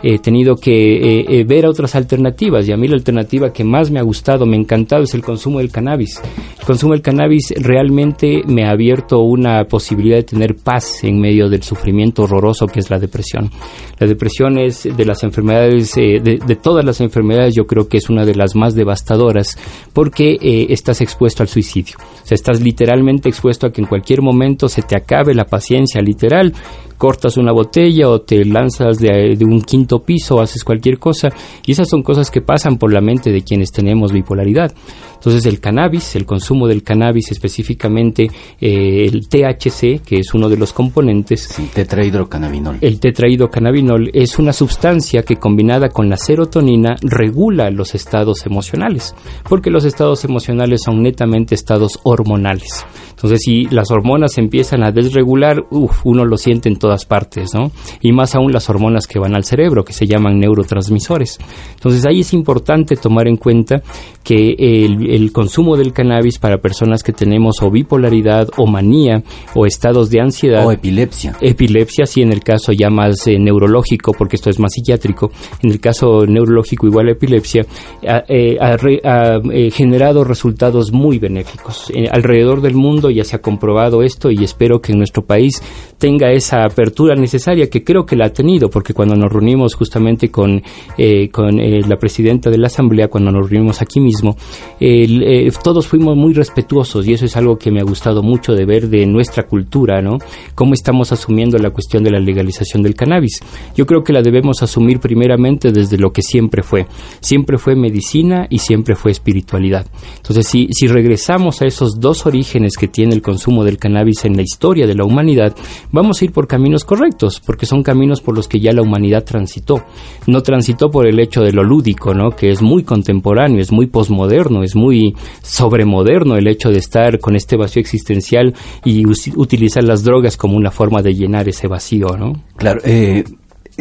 he tenido que ver otras alternativas y a mí la alternativa que más me ha gustado, me ha encantado es el consumo del cannabis. El consumo del cannabis realmente me ha abierto una posibilidad de tener paz en medio del sufrimiento horroroso que es la depresión. La depresión es de las enfermedades, eh, de, todas las enfermedades, yo creo que es una de las más devastadoras porque eh, estás expuesto al suicidio. O sea, estás literalmente expuesto a que en cualquier momento se te acabe la paciencia literal cortas una botella o te lanzas de, un quinto piso, haces cualquier cosa. Y esas son cosas que pasan por la mente de quienes tenemos bipolaridad. Entonces el cannabis, el consumo del cannabis específicamente eh, el THC, que es uno de los componentes. Sí, tetrahidrocannabinol. El tetrahidrocannabinol es una sustancia que combinada con la serotonina regula los estados emocionales, porque los estados emocionales son netamente estados hormonales. Entonces, si las hormonas empiezan a desregular, uno lo siente en todas partes, ¿no? Y más aún las hormonas que van al cerebro, que se llaman neurotransmisores. Entonces, ahí es importante tomar en cuenta que el, consumo del cannabis para personas que tenemos o bipolaridad o manía o estados de ansiedad. O epilepsia. Epilepsia, sí, en el caso ya más eh, neurológico, porque esto es más psiquiátrico. En el caso neurológico, igual a epilepsia, ha, eh, eh, generado resultados muy benéficos. alrededor del mundo ya se ha comprobado esto y espero que en nuestro país tenga esa apertura necesaria que creo que la ha tenido, porque cuando nos reunimos justamente con, eh, con eh, la presidenta de la Asamblea, cuando nos reunimos aquí mismo, eh, todos fuimos muy respetuosos y eso es algo que me ha gustado mucho de ver de nuestra cultura, ¿no? Cómo estamos asumiendo la cuestión de la legalización del cannabis. Yo creo que la debemos asumir primeramente desde lo que siempre fue. Siempre fue medicina y siempre fue espiritualidad. Entonces, si, si regresamos a esos dos orígenes que tiene el consumo del cannabis en la historia de la humanidad, vamos a ir por caminos correctos, porque son caminos por los que ya la humanidad transitó. No transitó por el hecho de lo lúdico, ¿no? que es muy contemporáneo, es muy posmoderno, es muy sobremoderno el hecho de estar con este vacío existencial y utilizar las drogas como una forma de llenar ese vacío, ¿no? Claro, eh,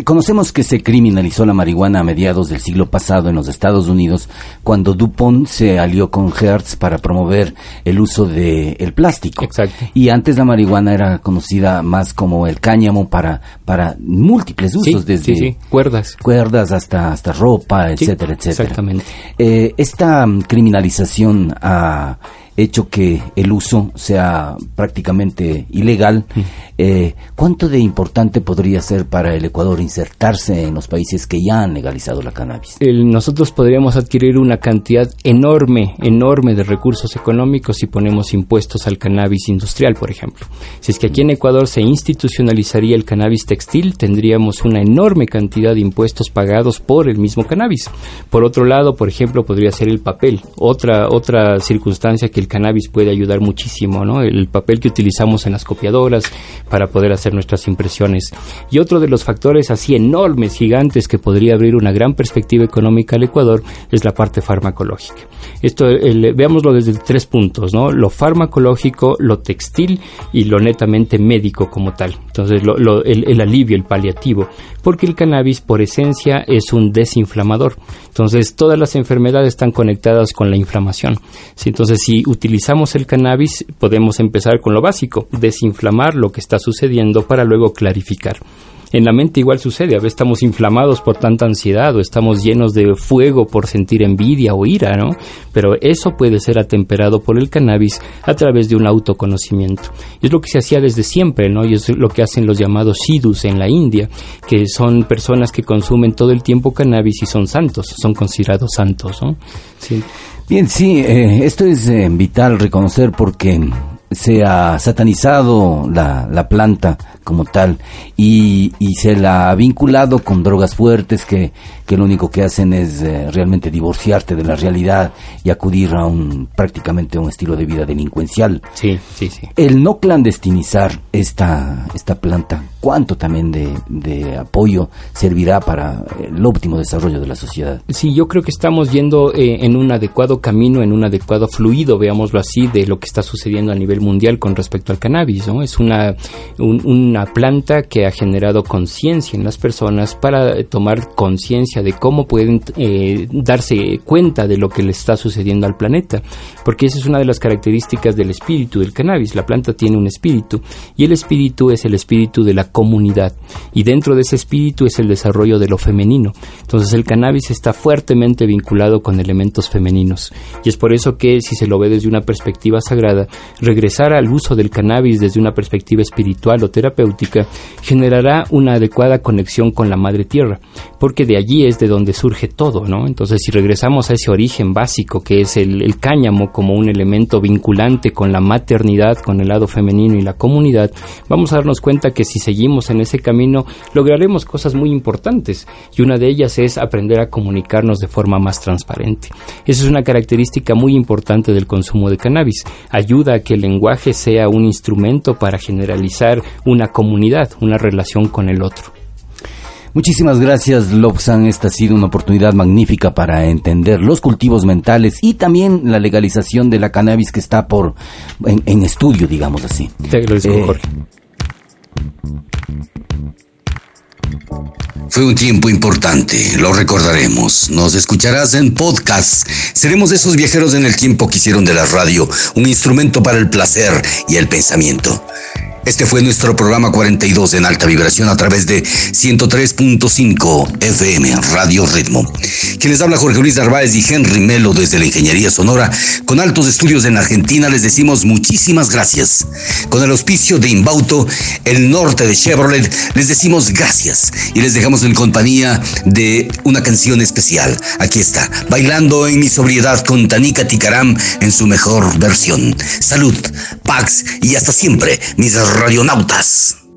Conocemos que se criminalizó la marihuana a mediados del siglo pasado en los Estados Unidos cuando DuPont se alió con Hertz para promover el uso del el plástico. Exacto. Y antes la marihuana era conocida más como el cáñamo para, para múltiples usos, desde cuerdas, cuerdas hasta, hasta ropa, etcétera, etcétera. Exactamente. Eh, esta criminalización a hecho que el uso sea prácticamente ilegal. Eh, ¿Cuánto de importante podría ser para el Ecuador insertarse en los países que ya han legalizado la cannabis? nosotros podríamos adquirir una cantidad enorme, enorme de recursos económicos si ponemos impuestos al cannabis industrial, por ejemplo. Si es que aquí en Ecuador se institucionalizaría el cannabis textil, tendríamos una enorme cantidad de impuestos pagados por el mismo cannabis. Por otro lado, por ejemplo, podría ser el papel, otra otra circunstancia que el cannabis puede ayudar muchísimo, ¿no? El papel que utilizamos en las copiadoras para poder hacer nuestras impresiones. Y otro de los factores así enormes, gigantes que podría abrir una gran perspectiva económica al Ecuador es la parte farmacológica. Esto veámoslo desde tres puntos, ¿no? Lo farmacológico, lo textil y lo netamente médico como tal. Entonces, el, alivio, el paliativo, porque el cannabis por esencia es un desinflamador. Entonces, todas las enfermedades están conectadas con la inflamación. Entonces, si utilizamos el cannabis, podemos empezar con lo básico, desinflamar lo que está sucediendo para luego clarificar. En la mente igual sucede, a veces estamos inflamados por tanta ansiedad o estamos llenos de fuego por sentir envidia o ira, ¿no? Pero eso puede ser atemperado por el cannabis a través de un autoconocimiento. es lo que se hacía desde siempre, ¿no? Y es lo que hacen los llamados sidus en la India, que son personas que consumen todo el tiempo cannabis y son santos, son considerados santos, ¿no? Sí. Bien, sí, eh, esto es eh, vital reconocer porque se ha satanizado la, la planta como tal y, y, se la ha vinculado con drogas fuertes que, que lo único que hacen es eh, realmente divorciarte de la realidad y acudir a un prácticamente a un estilo de vida delincuencial. Sí, sí, sí. El no clandestinizar esta, esta planta, ¿cuánto también de, de apoyo servirá para el óptimo desarrollo de la sociedad? Sí, yo creo que estamos yendo eh, en un adecuado camino, en un adecuado fluido, veámoslo así, de lo que está sucediendo a nivel mundial con respecto al cannabis, ¿no? Es una, una planta que ha generado conciencia en las personas para tomar conciencia de cómo pueden eh, darse cuenta de lo que le está sucediendo al planeta, porque esa es una de las características del espíritu del cannabis. La planta tiene un espíritu y el espíritu es el espíritu de la comunidad y dentro de ese espíritu es el desarrollo de lo femenino. Entonces el cannabis está fuertemente vinculado con elementos femeninos y es por eso que si se lo ve desde una perspectiva sagrada, regresar al uso del cannabis desde una perspectiva espiritual o terapéutica generará una adecuada conexión con la madre tierra, porque de allí es de donde surge todo, ¿no? Entonces, si regresamos a ese origen básico que es el, el cáñamo como un elemento vinculante con la maternidad, con el lado femenino y la comunidad, vamos a darnos cuenta que si seguimos en ese camino lograremos cosas muy importantes y una de ellas es aprender a comunicarnos de forma más transparente. Esa es una característica muy importante del consumo de cannabis. Ayuda a que el lenguaje sea un instrumento para generalizar una comunidad, una relación con el otro. Muchísimas gracias, Lobsan. Esta ha sido una oportunidad magnífica para entender los cultivos mentales y también la legalización de la cannabis que está por en, estudio, digamos así. Te agradezco, eh, Jorge. Fue un tiempo importante, lo recordaremos. Nos escucharás en podcast. Seremos esos viajeros en el tiempo que hicieron de la radio un instrumento para el placer y el pensamiento. Este fue nuestro programa 42 en alta vibración a través de 103.5 FM Radio Ritmo. Quienes habla Jorge Luis Narváez y Henry Melo desde la Ingeniería Sonora, con altos estudios en Argentina, les decimos muchísimas gracias. Con el auspicio de Inbauto, el norte de Chevrolet, les decimos gracias y les dejamos en compañía de una canción especial. Aquí está, bailando en mi sobriedad con Tanika Tikaram en su mejor versión. Salud, Pax y hasta siempre, mis radionautas.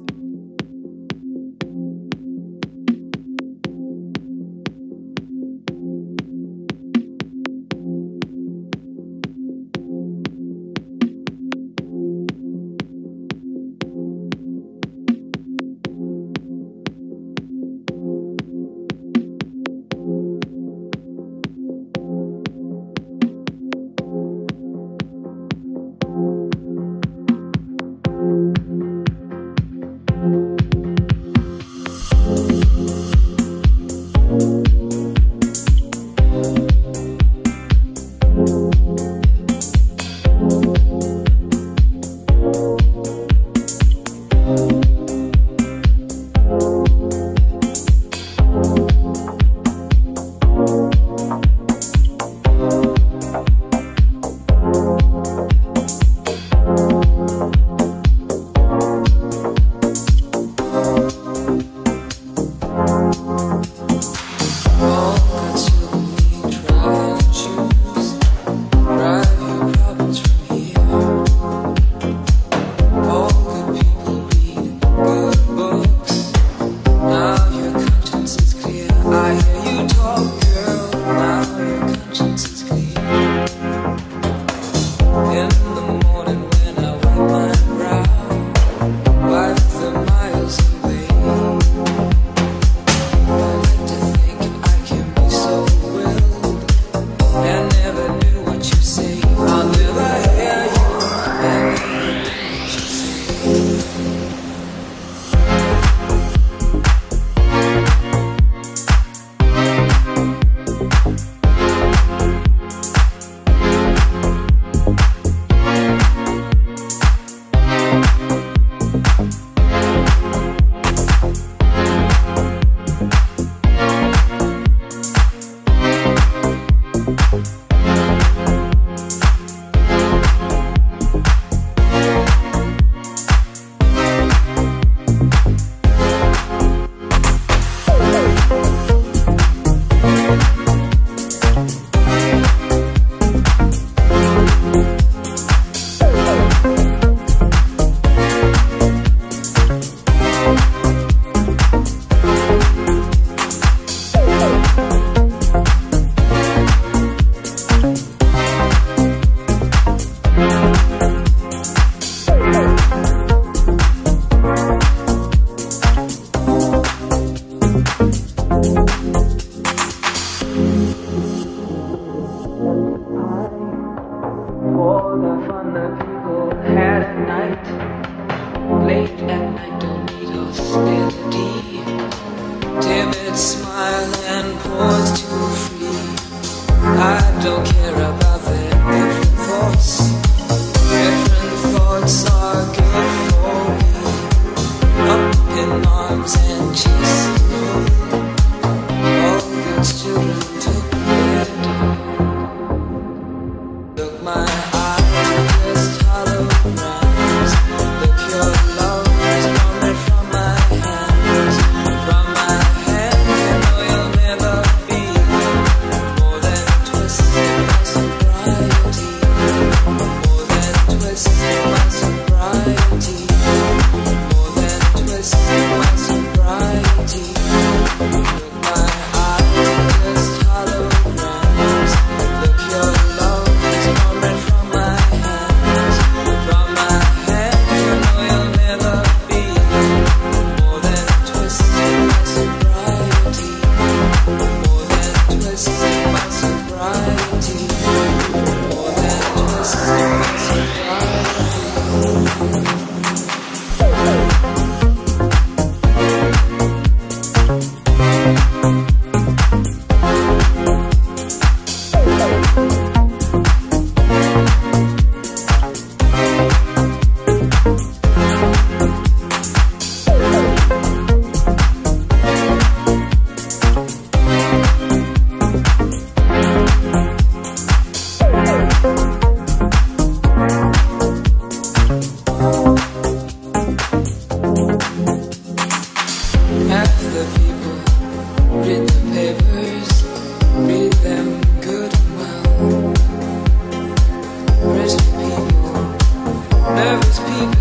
nervous people.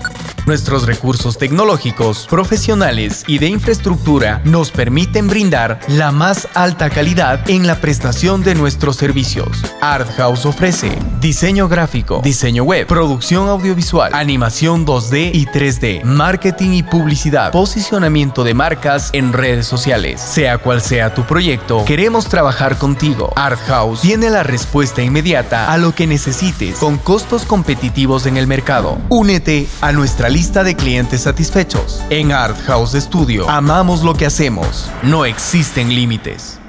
Nuestros recursos tecnológicos, profesionales y de infraestructura nos permiten brindar la más alta calidad en la prestación de nuestros servicios. Art House ofrece diseño gráfico, diseño web, producción audiovisual, animación 2D y 3D, marketing y publicidad, posicionamiento de marcas en redes sociales. Sea cual sea tu proyecto, queremos trabajar contigo. Art House tiene la respuesta inmediata a lo que necesites con costos competitivos en el mercado. Únete a nuestra lista de clientes satisfechos. En Art House Studio amamos lo que hacemos. No existen límites.